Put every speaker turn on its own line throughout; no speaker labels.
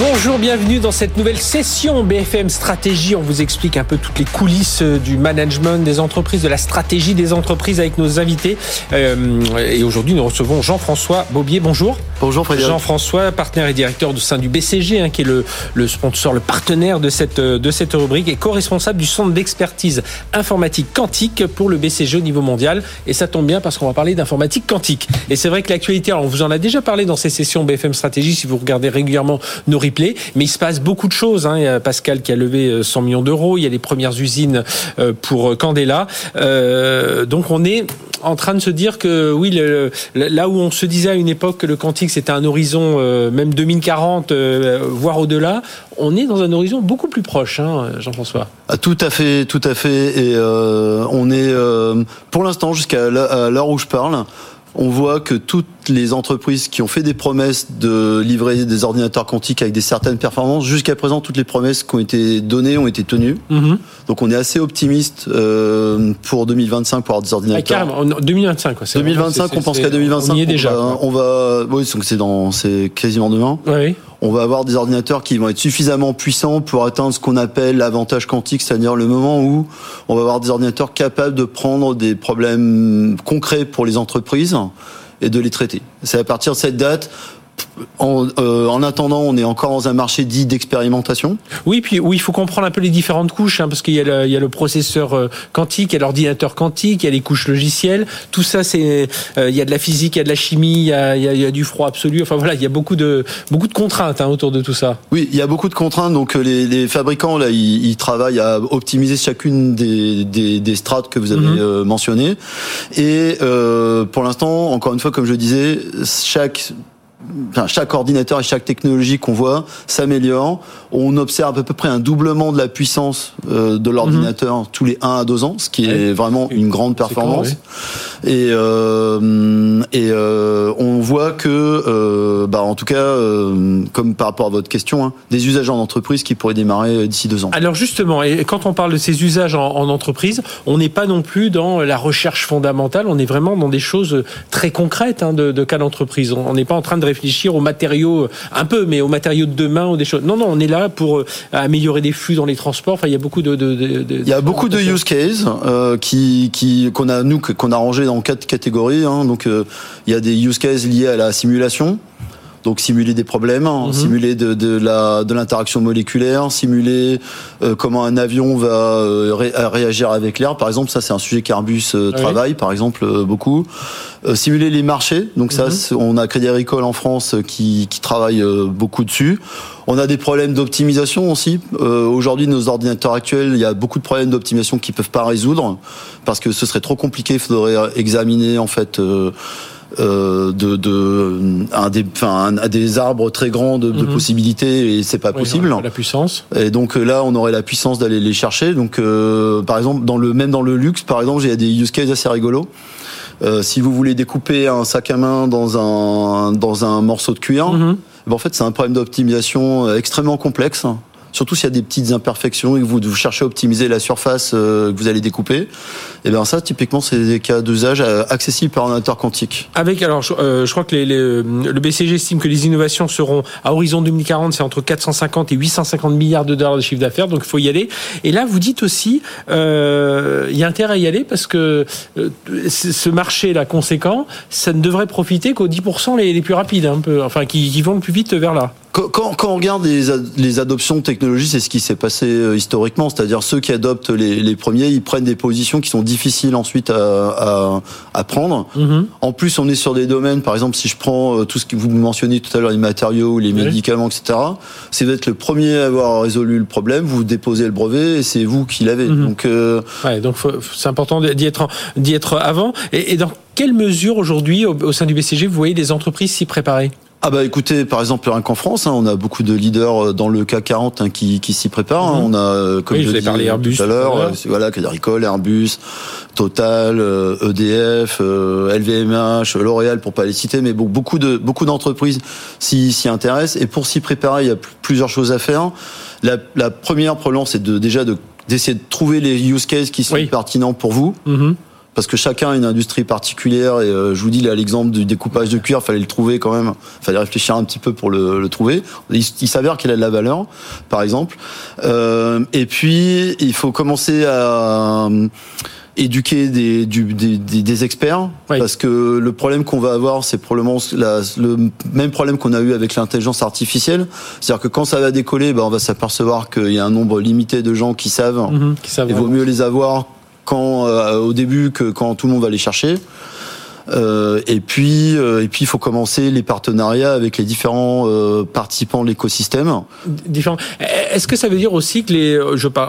Bonjour, bienvenue dans cette nouvelle session BFM Stratégie. On vous explique un peu toutes les coulisses du management des entreprises, de la stratégie des entreprises avec nos invités. Euh, et aujourd'hui, nous recevons Jean-François Bobier. Bonjour.
Bonjour Frédéric.
Jean-François, partenaire et directeur au sein du BCG, hein, qui est le, le, sponsor, le partenaire de cette, de cette rubrique et co-responsable du centre d'expertise informatique quantique pour le BCG au niveau mondial. Et ça tombe bien parce qu'on va parler d'informatique quantique. Et c'est vrai que l'actualité, on vous en a déjà parlé dans ces sessions BFM Stratégie, si vous regardez régulièrement nos mais il se passe beaucoup de choses. Hein. Il y a Pascal qui a levé 100 euh, millions d'euros. Il y a les premières usines euh, pour Candela. Euh, donc on est en train de se dire que oui, là où on se disait à une époque que le quantique c'était un horizon même 2040, voire au-delà, on est dans un horizon beaucoup plus proche, hein, Jean-François.
Ah, tout à fait, tout à fait. Et on est, pour l'instant, jusqu'à l'heure où je parle, on voit que toutes les entreprises qui ont fait des promesses de livrer des ordinateurs quantiques avec des certaines performances, jusqu'à présent, toutes les promesses qui ont été données ont été tenues. Mhm. Donc on est assez optimiste euh, pour 2025 pour avoir des ordinateurs.
Ah, carrément, 2025 quoi.
2025, on pense qu'à 2025,
on y est déjà.
On va, oui, c'est dans, c'est quasiment demain.
Oui
on va avoir des ordinateurs qui vont être suffisamment puissants pour atteindre ce qu'on appelle l'avantage quantique, c'est-à-dire le moment où on va avoir des ordinateurs capables de prendre des problèmes concrets pour les entreprises et de les traiter. C'est à partir de cette date en, euh, en, attendant, on est encore dans un marché dit d'expérimentation.
Oui, puis oui, il faut comprendre un peu les différentes couches, hein, parce qu'il y, y, a le processeur euh, quantique, il y a l'ordinateur quantique, il y a les couches logicielles. Tout ça, c'est euh, il y a de la physique, il y a de la chimie, il y a, il y a, du froid absolu. Enfin voilà, il y a beaucoup de beaucoup de contraintes hein, autour de tout ça.
Oui, il y a beaucoup de contraintes. Donc les, les fabricants là, ils, ils, travaillent à optimiser chacune des, des, des strates que vous avez mhm. mentionnées. Et pour l'instant, encore une fois, comme je disais, chaque Enfin, chaque ordinateur et chaque technologie qu'on voit s'améliore. On observe à peu près un doublement de la puissance euh, de l'ordinateur mhm. tous les 1 à 2 ans, ce qui est vraiment une grande performance. Et, euh, et euh, on voit que, euh, en tout cas, euh, comme par rapport à votre question, hein, des usages en entreprise qui pourraient démarrer d'ici deux ans.
Alors justement, et quand on parle de ces usages en, en entreprise, on n'est pas non plus dans la recherche fondamentale, on est vraiment dans des choses très concrètes hein, de, de cas d'entreprise. On n'est pas en train de réfléchir aux matériaux, un peu, mais aux matériaux de demain ou des choses. Non, non, on est là pour euh, améliorer des flux dans les transports. Enfin, il y a beaucoup de. de,
de il y a beaucoup de use cases euh, qui qui qu'on a nous qu'on a rangé dans quatre catégories. Hein. Donc, euh, il y a des use cases liés à la simulation. Donc simuler des problèmes, hein, mhm. simuler de, de, la de l'interaction moléculaire, simuler euh, comment un avion va euh, réagir avec l'air. Par exemple, ça c'est un sujet qu'Airbus euh, travaille, par exemple beaucoup. simuler les marchés. Donc ça, mhm. on a Crédit Agricole en France qui, qui travaille beaucoup dessus. On a des problèmes d'optimisation aussi. Aujourd'hui, nos ordinateurs actuels, il y a beaucoup de problèmes d'optimisation qui peuvent pas résoudre parce que ce serait trop compliqué. Il faudrait examiner en fait euh, de, de un des, enfin, à des arbres très grands de, de mhm. possibilités et c'est pas possible.
La puissance.
Et donc euh, là, on aurait la puissance d'aller les chercher. Donc, euh, par exemple, dans le même dans le luxe, par exemple, il y a des use cases assez rigolos. Euh, si vous voulez découper un sac à main dans un dans un morceau de cuir, mhm. ben, en fait, c'est un problème d'optimisation extrêmement complexe surtout s'il y a des petites imperfections et que vous, cherchez à optimiser la surface euh, que vous allez découper, et eh bien ça, typiquement, c'est des cas d'usage euh, accessibles par ordinateur quantique.
Avec, alors, je, euh, crois que le BCG estime que les innovations seront à horizon 2040, c'est entre 450 et 850 milliards de dollars de chiffre d'affaires, donc il faut y aller. Et là, vous dites aussi, il y a intérêt à y aller parce que ce marché-là conséquent, ça ne devrait profiter qu'aux 10% les, plus rapides, un peu, enfin, qui vont le plus vite vers là.
Quand, quand, on regarde les, les adoptions de technologies, c'est ce qui s'est passé euh, historiquement, c'est-à-dire ceux qui adoptent les, les, premiers, ils prennent des positions qui sont difficiles ensuite à, à, à prendre. Mm-hmm. En plus, on est sur des domaines, par exemple, si je prends euh, tout ce que vous mentionnez tout à l'heure, les matériaux, les médicaments, etc. C'est d'être le premier à avoir résolu le problème, vous déposez le brevet et c'est vous qui l'avez. Mm-hmm.
Donc, euh... ouais, donc c'est important d'y être, d'y être avant. Et, et dans quelle mesure aujourd'hui, au, au sein du BCG, vous voyez les entreprises s'y préparer?
Ah bah écoutez, par exemple, rien qu'en France, hein, on a beaucoup de leaders dans le CAC 40 hein, qui, qui s'y préparent. hein.
Mhm.
On a, euh, comme
Oui,
je disais
parlé Airbus
tout à l'heure, euh, voilà, Crédit Agricole, Airbus, Total, euh, EDF, euh, LVMH, L'Oréal, pour pas les citer, mais bon, beaucoup de beaucoup d'entreprises s'y s'y intéressent. Et pour s'y préparer, il y a pl- plusieurs choses à faire. La, la première, probablement, c'est de déjà de d'essayer de trouver les use cases qui sont
Oui.
pertinents pour vous
Mhm.
Parce que chacun a une industrie particulière et euh, je vous dis là l'exemple du découpage de cuir fallait le trouver quand même fallait réfléchir un petit peu pour le, le trouver il, il s'avère qu'il a de la valeur par exemple Euh, et puis il faut commencer à euh, éduquer des, du- des, des- des experts
Oui.
parce que le problème qu'on va avoir c'est probablement la- le même problème qu'on a eu avec l'intelligence artificielle c'est-à-dire que quand ça va décoller ben, on va s'apercevoir qu'il y a un nombre limité de gens qui savent
Mhm. Qui savent
il vaut mieux les avoir quand euh, au début que quand tout le monde va les chercher. Euh, et puis, euh, et puis, il faut commencer les partenariats avec les différents participants de l'écosystème.
différents. Est-ce que ça veut dire aussi que les,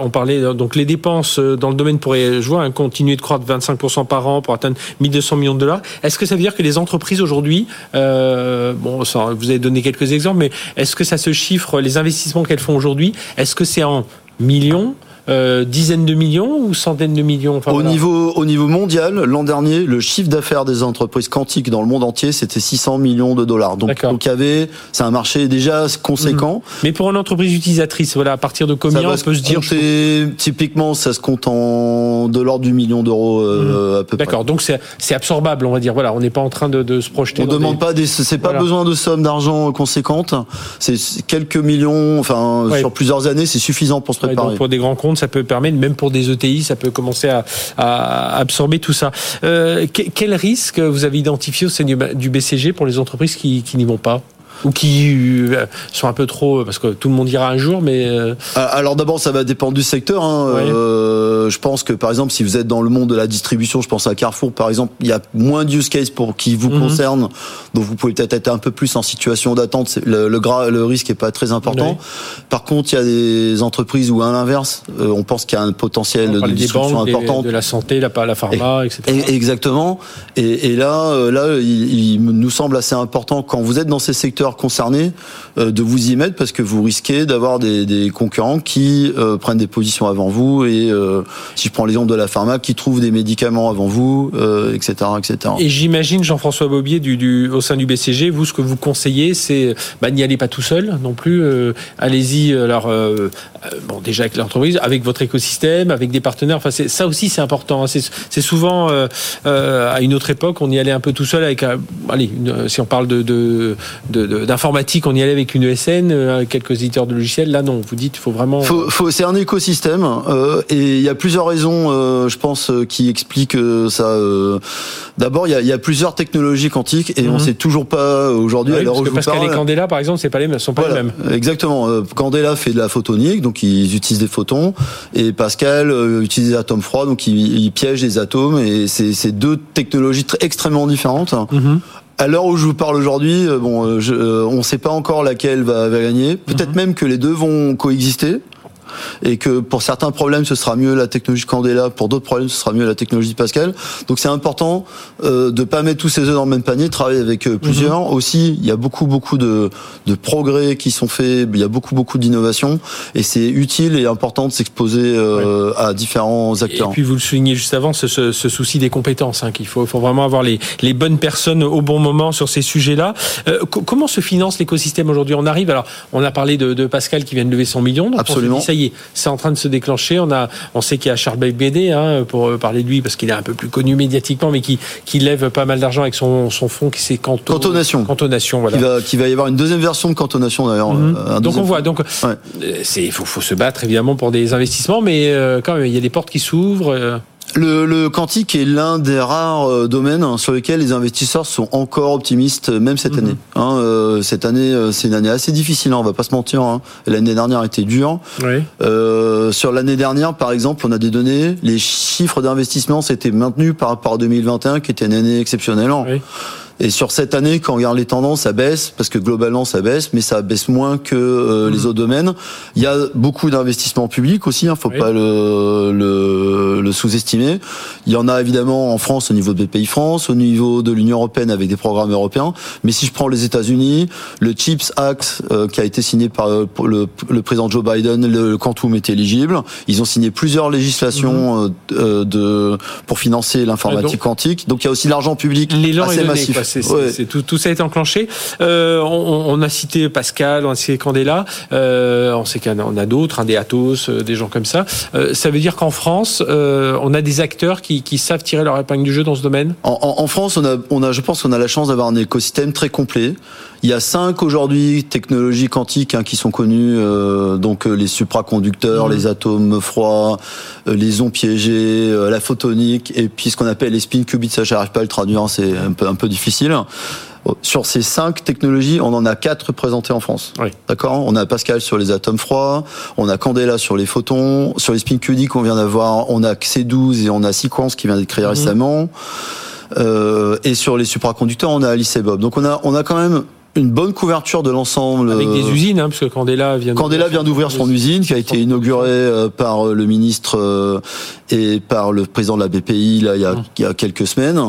on parlait donc les dépenses dans le domaine pourraient, je vois, hein, continuer de croître de 25% par an pour atteindre 1200 millions de dollars. Est-ce que ça veut dire que les entreprises aujourd'hui, bon, vous avez donné quelques exemples, mais est-ce que ça se chiffre les investissements qu'elles font aujourd'hui Est-ce que c'est en millions euh, dizaines de millions ou centaines de millions Enfin,
au
voilà.
niveau au niveau mondial, l'an dernier, le chiffre d'affaires des entreprises quantiques dans le monde entier, c'était 600 millions de dollars. Donc, donc il y avait, c'est un marché déjà conséquent.
Mais pour une entreprise utilisatrice, voilà, à partir de
Ça
combien
va
on peut se dire
compter, typiquement, ça se compte en de l'ordre du million d'euros euh, à peu près.
D'accord, donc c'est c'est absorbable, on va dire. Voilà, on n'est pas en train de, de se projeter.
On
dans
demande
des-
pas des, c'est pas
Voilà.
besoin de sommes d'argent conséquentes. C'est quelques millions, enfin
Ouais.
sur plusieurs années, c'est suffisant pour se
Ouais,
préparer.
donc pour des grands comptes, ça peut permettre, même pour des ETI, ça peut commencer à, absorber tout ça. Euh, que- quel risque vous avez identifié au sein du, BCG pour les entreprises qui n'y vont pas? Ou qui euh, sont un peu trop, parce que tout le monde ira un jour, mais euh,
Ah, Alors d'abord, ça va dépendre du secteur. Hein. Euh, je pense que par exemple, si vous êtes dans le monde de la distribution, je pense à Carrefour, par exemple, il y a moins de use case pour qui vous
Mhm.
concerne, donc vous pouvez peut-être être un peu plus en situation d'attente. Le, le, gra- le risque est pas très important. Par contre, il y a des entreprises où à l'inverse, euh, on pense qu'il y a un potentiel de distribution
banques, des-
importante.
de la santé, la, la pharma, etc.
Et- Exactement. Et, et là, euh, là, il, il nous semble assez important quand vous êtes dans ces secteurs concernés euh, de vous y mettre parce que vous risquez d'avoir des, concurrents qui euh, prennent des positions avant vous et euh, si je prends l'exemple de la pharma, qui trouvent des médicaments avant vous, etc., etc.
Et j'imagine, Jean-François Bobier, du, au sein du BCG, vous, ce que vous conseillez, c'est bah, n'y allez pas tout seul non plus. Allez-y, alors, bon, déjà avec l'entreprise, avec votre écosystème, avec des partenaires. Enfin, ça aussi, c'est important. hein. C'est souvent, à une autre époque, on y allait un peu tout seul avec, allez, si on parle de- de- d'informatique, on y allait avec une ESN, euh, quelques éditeurs de logiciels. Là, non, vous dites, il faut vraiment.
Faut, faut, c'est un écosystème euh, et il y a plusieurs raisons, euh, je pense, euh, qui expliquent euh, ça. euh. D'abord, il y a, il y a plusieurs technologies quantiques et on
Mhm.
sait toujours pas aujourd'hui
Oui,
à l'heure
parce que Pascal
parle.
et Candela, par exemple, c'est pas les mêmes, sont pas
Voilà,
les mêmes.
Exactement. Euh, Candela fait de la photonique, donc ils utilisent des photons, et Pascal euh, utilise des atomes froids, donc il, il piège des atomes, et c'est deux technologies très extrêmement différentes.
Mhm.
À l'heure où je vous parle aujourd'hui, euh, bon, euh, je- euh, on ne sait pas encore laquelle va, va gagner. Peut-être même que les deux vont coexister. Et que pour certains problèmes, ce sera mieux la technologie Candela, pour d'autres problèmes, ce sera mieux la technologie Pascal. Donc c'est important euh, de pas mettre tous ses œufs dans le même panier, de travailler avec euh, plusieurs. Aussi, il y a beaucoup beaucoup de, de progrès qui sont faits, il y a beaucoup beaucoup d'innovations, et c'est utile et important de s'exposer euh, à différents
Et
acteurs.
puis vous le soulignez juste avant, ce, ce- ce souci des compétences, hein, qu'il faut, faut vraiment avoir les, les bonnes personnes au bon moment sur ces sujets-là. Euh, co- comment se finance l'écosystème aujourd'hui? On arrive, alors on a parlé de, de Pascal qui vient de lever 100 millions, donc
Absolument.
on se dit, ça y est, c'est en train de se déclencher. On a, on sait qu'il y a Charles Bédé, hein, pour euh, parler de lui parce qu'il est un peu plus connu médiatiquement, mais qui, qui lève pas mal d'argent avec son, son fonds qui c'est Canto-
Cantonation.
Cantonation, voilà.
Il va, y avoir une deuxième version de cantonation d'ailleurs.
Mhm.
euh,
Donc on voit, donc
Ouais.
euh, il faut, faut se battre évidemment pour des investissements, mais euh, quand même il y a des portes qui s'ouvrent. euh.
Le, le quantique est l'un des rares euh, domaines hein, sur lesquels les investisseurs sont encore optimistes, euh, même cette
Mhm.
année. Hein, euh, cette année, c'est une année assez difficile, hein, on va pas se mentir. hein. L'année dernière était dure.
Oui.
Euh, sur l'année dernière, par exemple, on a des données. Les chiffres d'investissement s'étaient maintenus par rapport à 2021, qui était une année exceptionnelle.
Oui.
Et sur cette année, quand on regarde les tendances, ça baisse parce que globalement ça baisse, mais ça baisse moins que euh, les mmh. autres domaines. Il y a beaucoup d'investissements publics aussi, hein, faut pas le, le, le sous-estimer. Il y en a évidemment en France au niveau de BPI France, au niveau de l'Union européenne avec des programmes européens. Mais si je prends les États-Unis, le Chips Act euh, qui a été signé par euh, le, le, président Joe Biden, le quantum est éligible. Ils ont signé plusieurs législations mmh. de pour financer l'informatique quantique. Donc il y a aussi l'argent public assez massif
c'est, tout, tout, ça a été enclenché. Euh, on, on, a cité Pascal, on a cité Candela, euh, on sait en a, d'autres, hein, des Atos, euh, des gens comme ça. Euh, ça veut dire qu'en France, on a des acteurs qui, qui, savent tirer leur épingle du jeu dans ce domaine?
En, en, en, France, on a, on a, je pense qu'on a la chance d'avoir un écosystème très complet. Il y a cinq aujourd'hui technologies quantiques hein, qui sont connues, euh, donc les supraconducteurs, mmh. les atomes froids, les ondes piégées, la photonique, et puis ce qu'on appelle les spin qubits. Ça, j'arrive pas à le traduire, hein, c'est un peu un peu difficile sur ces cinq technologies, on en a quatre présentées en France. D'accord? On a Pascal sur les atomes froids, on a Candela sur les photons, sur les spin qubits qu'on vient d'avoir, on a C12 et on a Sequence qui vient d'être créé mhm. récemment. Euh, et sur les supraconducteurs, on a Alice et Bob. Donc on a on a quand même une bonne couverture de l'ensemble.
Avec des usines, hein, parce que Candela vient.
Candela vient d'ouvrir son usine, qui a été inaugurée euh, par le ministre et par le président de la BPI là il y a, mhm. il y a quelques semaines.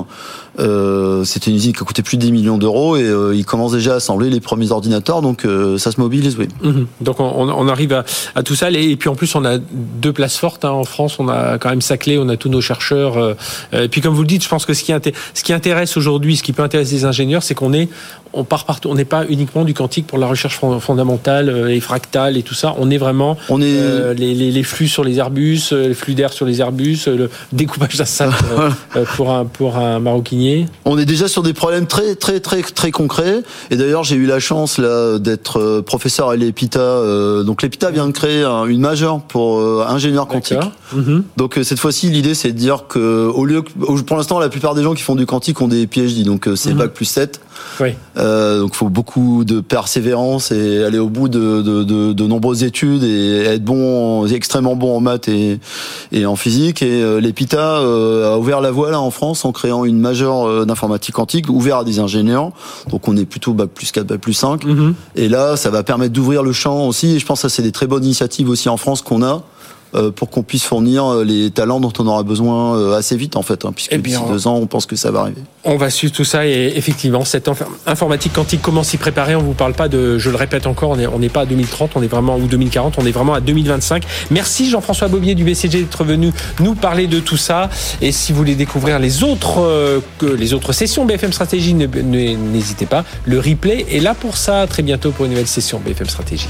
Euh, C'était une usine qui a coûté plus de 10 millions d'euros et euh, ils commencent déjà à assembler les premiers ordinateurs, donc euh, ça se mobilise, oui.
Mhm. Donc on, on, arrive à, à, tout ça, et, puis en plus on a deux places fortes hein, en France. On a quand même Saclay, on a tous nos chercheurs. Euh, et puis comme vous le dites, je pense que ce qui, ce qui intéresse aujourd'hui, ce qui peut intéresser les ingénieurs, c'est qu'on est, on part partout. On n'est pas uniquement du quantique pour la recherche fondamentale et fractale et tout ça. On est vraiment
on est...
les, les, les, flux sur les Airbus, les flux d'air sur les Airbus, le découpage d'un pour un pour un maroquinier
on est déjà sur des problèmes très très très très concrets. Et d'ailleurs, j'ai eu la chance là d'être euh, professeur à l'EPITA. Euh, donc l'EPITA vient de créer une majeure pour euh, ingénieurs quantiques. Mhm. Donc cette fois-ci, l'idée c'est de dire que au lieu que, pour l'instant, la plupart des gens qui font du quantique ont des PhD, donc c'est mmh. bac plus 7.
Oui.
Euh, donc il faut beaucoup de persévérance et aller au bout de, de, de, de nombreuses études et être bon, extrêmement bon en maths et, et en physique. Et euh, l'EPITA euh, a ouvert la voie là en France en créant une majeure euh, d'informatique quantique ouverte à des ingénieurs. Donc on est plutôt bac plus 4, bac plus 5. Mm-hmm. Et là, ça va permettre d'ouvrir le champ aussi. Et je pense que ça c'est des très bonnes initiatives aussi en France qu'on a. Euh, pour qu'on puisse fournir euh, les talents dont on aura besoin euh, assez vite en fait, hein, puisque eh d'ici deux ans, on pense que ça va arriver.
On va suivre tout ça et effectivement, cette informatique quantique, comment s'y préparer On vous parle pas de, je le répète encore, on n'est pas à 2030, on est vraiment ou 2040, on est vraiment à 2025. Merci Jean-François Bobier du BCG d'être venu nous parler de tout ça. Et si vous voulez découvrir les autres les autres sessions BFM Stratégie, n'hésitez pas. Le replay est là pour ça. très bientôt pour une nouvelle session BFM Stratégie.